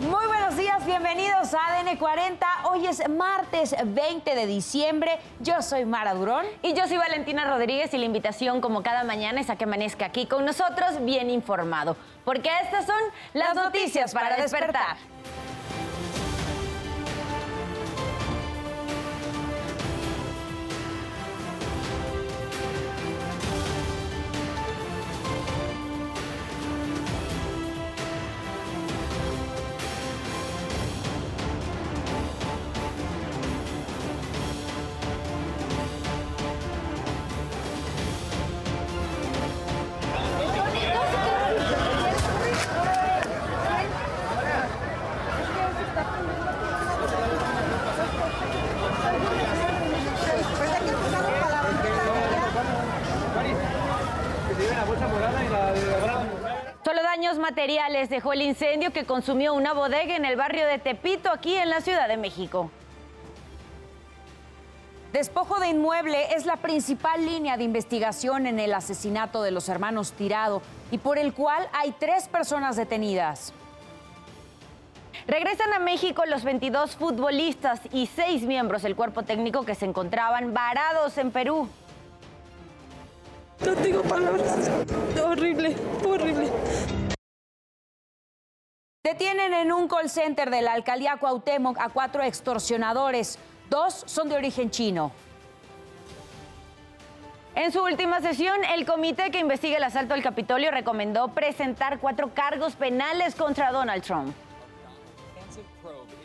Muy buenos días, bienvenidos a ADN 40. Hoy es martes 20 de diciembre. Yo soy Mara Durón. Y yo soy Valentina Rodríguez y la invitación como cada mañana es a que amanezca aquí con nosotros bien informado. Porque estas son las, noticias, para, despertar. Solo daños materiales dejó el incendio que consumió una bodega en el barrio de Tepito, aquí en la Ciudad de México. Despojo de inmueble es la principal línea de investigación en el asesinato de los hermanos Tirado y por el cual hay tres personas detenidas. Regresan a México los 22 futbolistas y seis miembros del cuerpo técnico que se encontraban varados en Perú. No tengo palabras. Horrible, horrible. Detienen en un call center de la alcaldía Cuauhtémoc a cuatro extorsionadores. Dos son de origen chino. En su última sesión, el comité que investiga el asalto al Capitolio recomendó presentar cuatro cargos penales contra Donald Trump.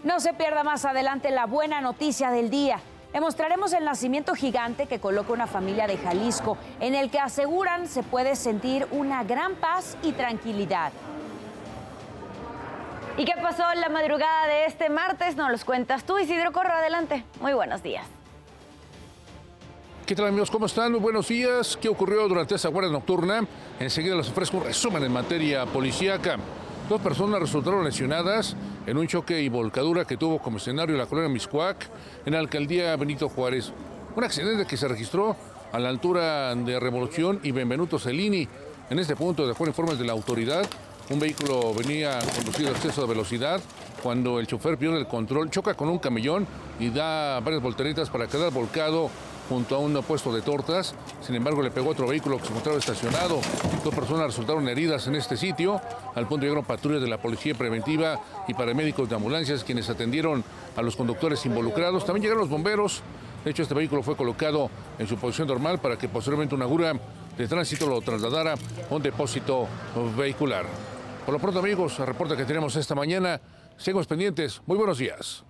No se pierda más adelante la buena noticia del día. Le mostraremos el nacimiento gigante que coloca una familia de Jalisco, en el que aseguran se puede sentir una gran paz y tranquilidad. ¿Y qué pasó en la madrugada de este martes? Nos los cuentas tú, Isidro Corro. Adelante. Muy buenos días. ¿Qué tal amigos? ¿Cómo están? Muy buenos días. ¿Qué ocurrió durante esa guardia nocturna? Enseguida les ofrezco un resumen en materia policíaca. Dos personas resultaron lesionadas en un choque y volcadura que tuvo como escenario la colonia Miscuac en la alcaldía Benito Juárez. Un accidente que se registró a la altura de Revolución y Benvenuto Cellini. En este punto, de acuerdo a informes de la autoridad, un vehículo venía conducido a exceso de velocidad cuando el chofer pierde el control, choca con un camellón y da varias volteretas para quedar volcado junto a un puesto de tortas. Sin embargo, le pegó otro vehículo que se encontraba estacionado. Dos personas resultaron heridas en este sitio. Al punto llegaron patrullas de la Policía Preventiva y paramédicos de ambulancias quienes atendieron a los conductores involucrados. También llegaron los bomberos. De hecho, este vehículo fue colocado en su posición normal para que posteriormente una grúa de tránsito lo trasladara a un depósito vehicular. Por lo pronto, amigos, el reporte que tenemos esta mañana. Seguimos pendientes. Muy buenos días.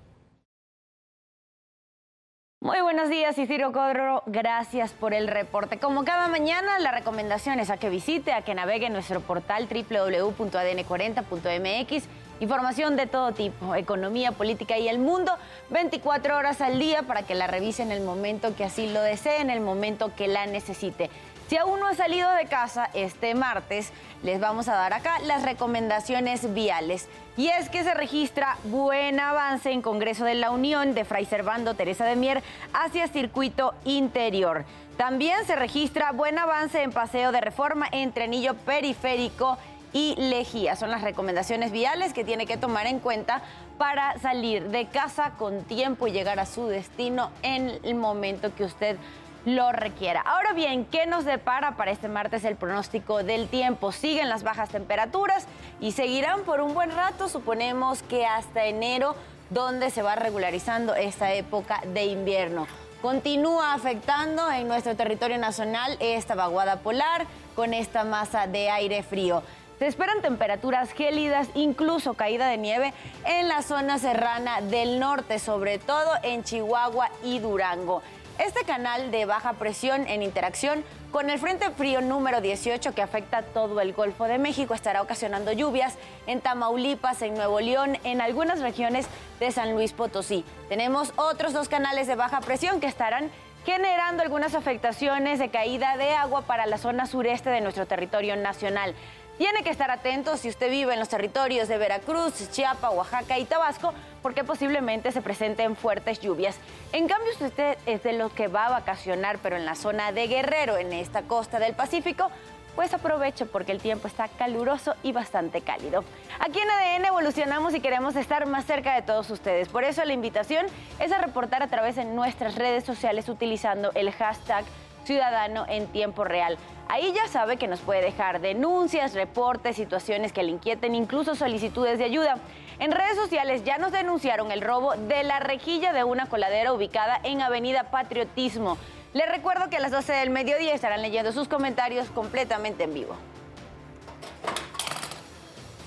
Muy buenos días, Isidro Codro. Gracias por el reporte. Como cada mañana, la recomendación es a que visite, a que navegue en nuestro portal www.adn40.mx. Información de todo tipo, economía, política y el mundo, 24 horas al día para que la revise en el momento que así lo desee, en el momento que la necesite. Si aún no ha salido de casa este martes, les vamos a dar acá las recomendaciones viales. Y es que se registra buen avance en Congreso de la Unión de Fray Servando Teresa de Mier hacia circuito interior. También se registra buen avance en Paseo de Reforma entre Anillo Periférico y Lejía. Son las recomendaciones viales que tiene que tomar en cuenta para salir de casa con tiempo y llegar a su destino en el momento que usted lo requiera. Ahora bien, ¿qué nos depara para este martes el pronóstico del tiempo? Siguen las bajas temperaturas y seguirán por un buen rato, suponemos que hasta enero, donde se va regularizando esta época de invierno. Continúa afectando en nuestro territorio nacional esta vaguada polar con esta masa de aire frío. Se esperan temperaturas gélidas, incluso caída de nieve en la zona serrana del norte, sobre todo en Chihuahua y Durango. Este canal de baja presión en interacción con el Frente Frío número 18 que afecta todo el Golfo de México estará ocasionando lluvias en Tamaulipas, en Nuevo León, en algunas regiones de San Luis Potosí. Tenemos otros dos canales de baja presión que estarán generando algunas afectaciones de caída de agua para la zona sureste de nuestro territorio nacional. Tiene que estar atento si usted vive en los territorios de Veracruz, Chiapas, Oaxaca y Tabasco, porque posiblemente se presenten fuertes lluvias. En cambio, si usted es de los que va a vacacionar, pero en la zona de Guerrero, en esta costa del Pacífico, pues aproveche porque el tiempo está caluroso y bastante cálido. Aquí en ADN evolucionamos y queremos estar más cerca de todos ustedes. Por eso la invitación es a reportar a través de nuestras redes sociales utilizando el hashtag Ciudadano en tiempo real. Ahí ya sabe que nos puede dejar denuncias, reportes, situaciones que le inquieten, incluso solicitudes de ayuda. En redes sociales ya nos denunciaron el robo de la rejilla de una coladera ubicada en Avenida Patriotismo. Les recuerdo que a las 12 del mediodía estarán leyendo sus comentarios completamente en vivo.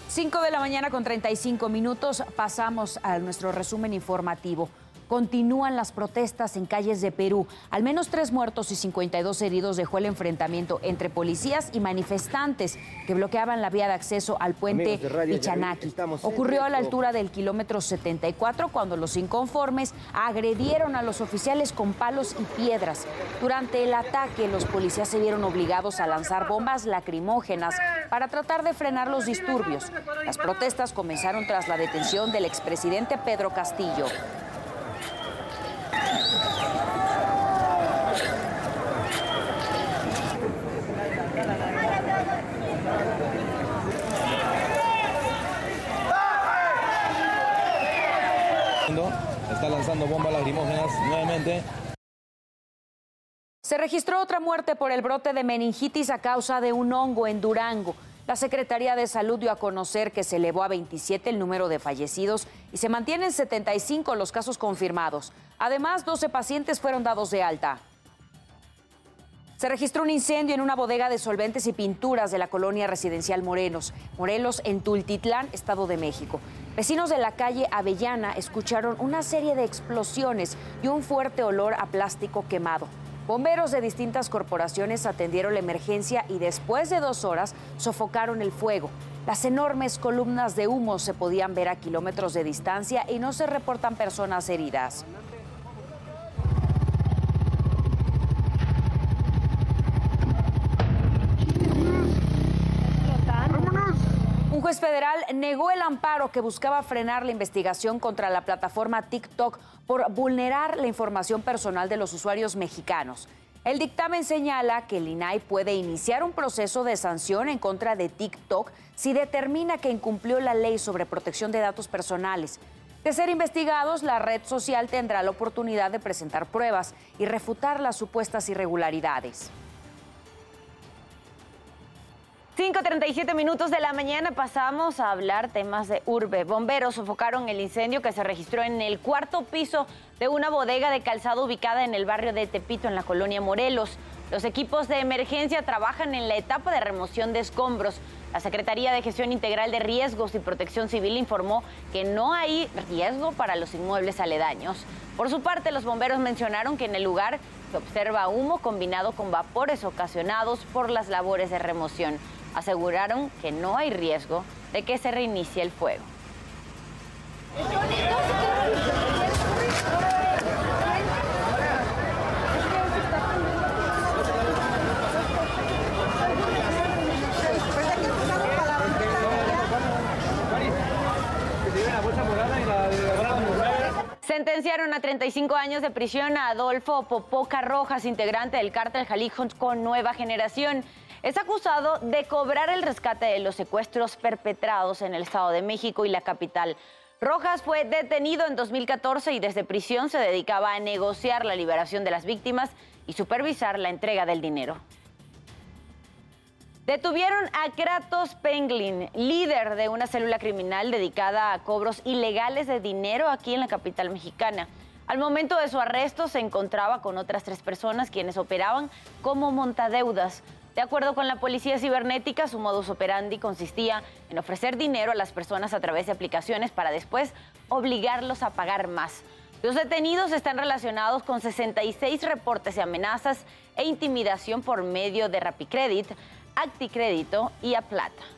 5 de la mañana con 35 minutos pasamos a nuestro resumen informativo. Continúan las protestas en calles de Perú. Al menos tres muertos y 52 heridos dejó el enfrentamiento entre policías y manifestantes que bloqueaban la vía de acceso al puente Pichanaki. Ocurrió a la altura del kilómetro 74 cuando los inconformes agredieron a los oficiales con palos y piedras. Durante el ataque, los policías se vieron obligados a lanzar bombas lacrimógenas para tratar de frenar los disturbios. Las protestas comenzaron tras la detención del expresidente Pedro Castillo. Está lanzando bombas lacrimógenas nuevamente. Se registró otra muerte por el brote de meningitis a causa de un hongo en Durango. La Secretaría de Salud dio a conocer que se elevó a 27 el número de fallecidos y se mantienen 75 los casos confirmados. Además, 12 pacientes fueron dados de alta. Se registró un incendio en una bodega de solventes y pinturas de la colonia residencial Morelos, Morelos en Tultitlán, Estado de México. Vecinos de la calle Avellana escucharon una serie de explosiones y un fuerte olor a plástico quemado. Bomberos de distintas corporaciones atendieron la emergencia y después de dos horas sofocaron el fuego. Las enormes columnas de humo se podían ver a kilómetros de distancia y no se reportan personas heridas. Un juez federal negó el amparo que buscaba frenar la investigación contra la plataforma TikTok por vulnerar la información personal de los usuarios mexicanos. El dictamen señala que el INAI puede iniciar un proceso de sanción en contra de TikTok si determina que incumplió la ley sobre protección de datos personales. De ser investigados, la red social tendrá la oportunidad de presentar pruebas y refutar las supuestas irregularidades. 5.37 minutos de la mañana pasamos a hablar temas de urbe. Bomberos sofocaron el incendio que se registró en el cuarto piso de una bodega de calzado ubicada en el barrio de Tepito, en la colonia Morelos. Los equipos de emergencia trabajan en la etapa de remoción de escombros. La Secretaría de Gestión Integral de Riesgos y Protección Civil informó que no hay riesgo para los inmuebles aledaños. Por su parte, los bomberos mencionaron que en el lugar se observa humo combinado con vapores ocasionados por las labores de remoción aseguraron que no hay riesgo de que se reinicie el fuego. Sentenciaron a 35 años de prisión a Adolfo Popoca Rojas, integrante del cártel Jalisco con Nueva Generación es acusado de cobrar el rescate de los secuestros perpetrados en el Estado de México y la capital. Rojas fue detenido en 2014 y desde prisión se dedicaba a negociar la liberación de las víctimas y supervisar la entrega del dinero. Detuvieron a Kratos Penglin, líder de una célula criminal dedicada a cobros ilegales de dinero aquí en la capital mexicana. Al momento de su arresto se encontraba con otras tres personas quienes operaban como montadeudas. De acuerdo con la policía cibernética, su modus operandi consistía en ofrecer dinero a las personas a través de aplicaciones para después obligarlos a pagar más. Los detenidos están relacionados con 66 reportes de amenazas e intimidación por medio de Rapicredit, Acticrédito y Aplata.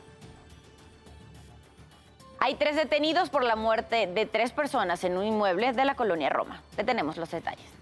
Hay tres detenidos por la muerte de tres personas en un inmueble de la colonia Roma. Le tenemos los detalles.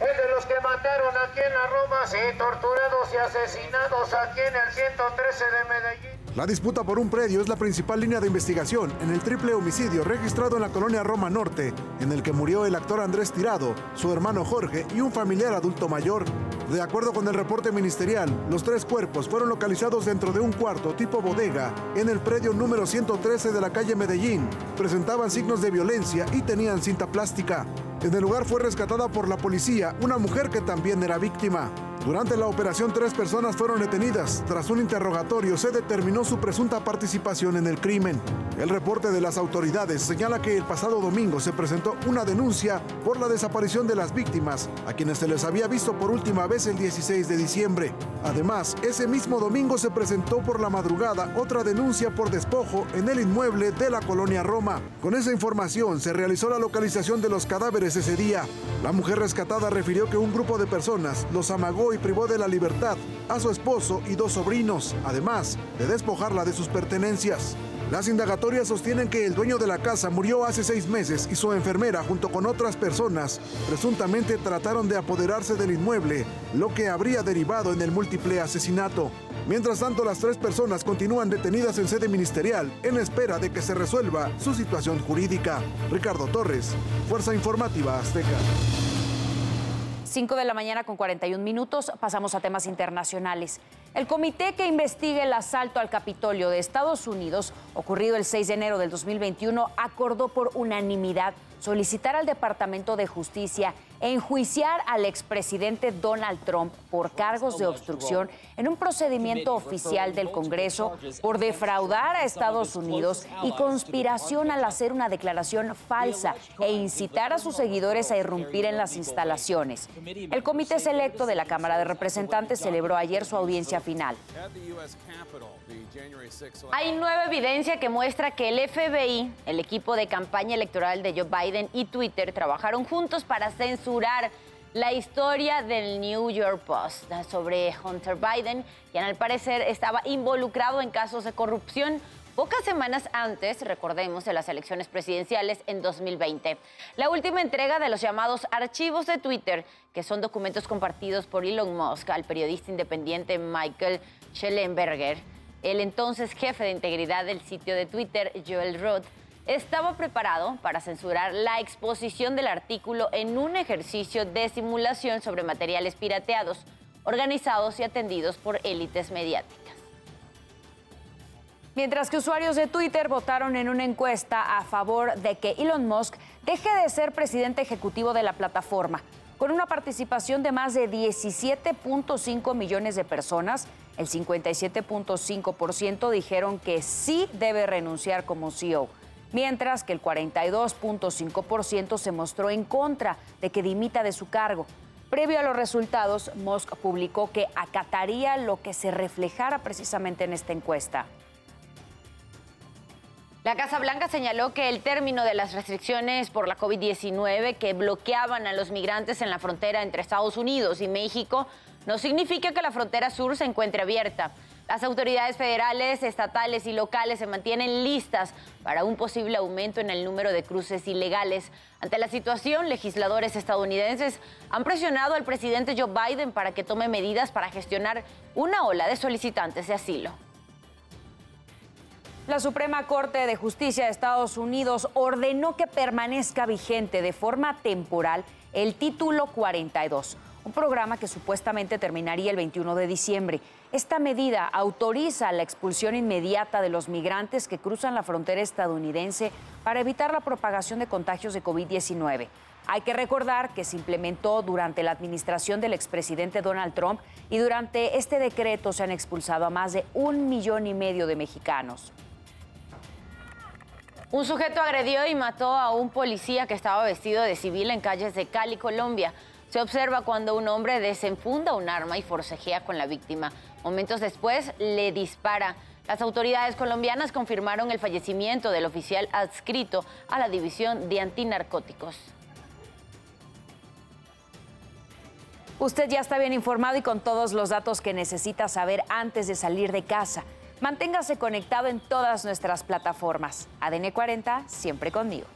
Es de los que mataron aquí en la Roma, sí, torturados y asesinados aquí en el 113 de Medellín. La disputa por un predio es la principal línea de investigación en el triple homicidio registrado en la colonia Roma Norte, en el que murió el actor Andrés Tirado, su hermano Jorge y un familiar adulto mayor. De acuerdo con el reporte ministerial, los tres cuerpos fueron localizados dentro de un cuarto tipo bodega en el predio número 113 de la calle Medellín. Presentaban signos de violencia y tenían cinta plástica. En el lugar fue rescatada por la policía una mujer que también era víctima. Durante la operación, tres personas fueron detenidas. Tras un interrogatorio, se determinó su presunta participación en el crimen. El reporte de las autoridades señala que el pasado domingo se presentó una denuncia por la desaparición de las víctimas, a quienes se les había visto por última vez el 16 de diciembre. Además, ese mismo domingo se presentó por la madrugada otra denuncia por despojo en el inmueble de la colonia Roma. Con esa información se realizó la localización de los cadáveres ese día. La mujer rescatada refirió que un grupo de personas los amagó y privó de la libertad a su esposo y dos sobrinos, además de despojarla de sus pertenencias. Las indagatorias sostienen que el dueño de la casa murió hace seis meses y su enfermera, junto con otras personas, presuntamente trataron de apoderarse del inmueble, lo que habría derivado en el múltiple asesinato. Mientras tanto, las tres personas continúan detenidas en sede ministerial en espera de que se resuelva su situación jurídica. Ricardo Torres, Fuerza Informativa Azteca. 5 de la mañana con 41 minutos, pasamos a temas internacionales. El comité que investiga el asalto al Capitolio de Estados Unidos, ocurrido el 6 de enero del 2021, acordó por unanimidad solicitar al Departamento de Justicia enjuiciar al expresidente Donald Trump por cargos de obstrucción en un procedimiento oficial del Congreso por defraudar a Estados Unidos y conspiración al hacer una declaración falsa e incitar a sus seguidores a irrumpir en las instalaciones. El Comité Selecto de la Cámara de Representantes celebró ayer su audiencia final. Hay nueva evidencia que muestra que el FBI, el equipo de campaña electoral de Joe Biden y Twitter trabajaron juntos para la historia del New York Post sobre Hunter Biden, quien al parecer estaba involucrado en casos de corrupción pocas semanas antes, recordemos, de las elecciones presidenciales en 2020. La última entrega de los llamados archivos de Twitter, que son documentos compartidos por Elon Musk al periodista independiente Michael Schellenberger, el entonces jefe de integridad del sitio de Twitter, Joel Roth, estaba preparado para censurar la exposición del artículo en un ejercicio de simulación sobre materiales pirateados, organizados y atendidos por élites mediáticas. Mientras que usuarios de Twitter votaron en una encuesta a favor de que Elon Musk deje de ser presidente ejecutivo de la plataforma. Con una participación de más de 17.5 millones de personas, el 57.5% dijeron que sí debe renunciar como CEO, mientras que el 42.5% se mostró en contra de que dimita de su cargo. Previo a los resultados, Musk publicó que acataría lo que se reflejara precisamente en esta encuesta. La Casa Blanca señaló que el término de las restricciones por la COVID-19 que bloqueaban a los migrantes en la frontera entre Estados Unidos y México no significa que la frontera sur se encuentre abierta. Las autoridades federales, estatales y locales se mantienen listas para un posible aumento en el número de cruces ilegales. Ante la situación, legisladores estadounidenses han presionado al presidente Joe Biden para que tome medidas para gestionar una ola de solicitantes de asilo. La Suprema Corte de Justicia de Estados Unidos ordenó que permanezca vigente de forma temporal el título 42, un programa que supuestamente terminaría el 21 de diciembre. Esta medida autoriza la expulsión inmediata de los migrantes que cruzan la frontera estadounidense para evitar la propagación de contagios de COVID-19. Hay que recordar que se implementó durante la administración del expresidente Donald Trump y durante este decreto se han expulsado a más de un millón y medio de mexicanos. Un sujeto agredió y mató a un policía que estaba vestido de civil en calles de Cali, Colombia. Se observa cuando un hombre desenfunda un arma y forcejea con la víctima. Momentos después le dispara. Las autoridades colombianas confirmaron el fallecimiento del oficial adscrito a la División de Antinarcóticos. Usted ya está bien informado y con todos los datos que necesita saber antes de salir de casa. Manténgase conectado en todas nuestras plataformas. ADN 40, siempre conmigo.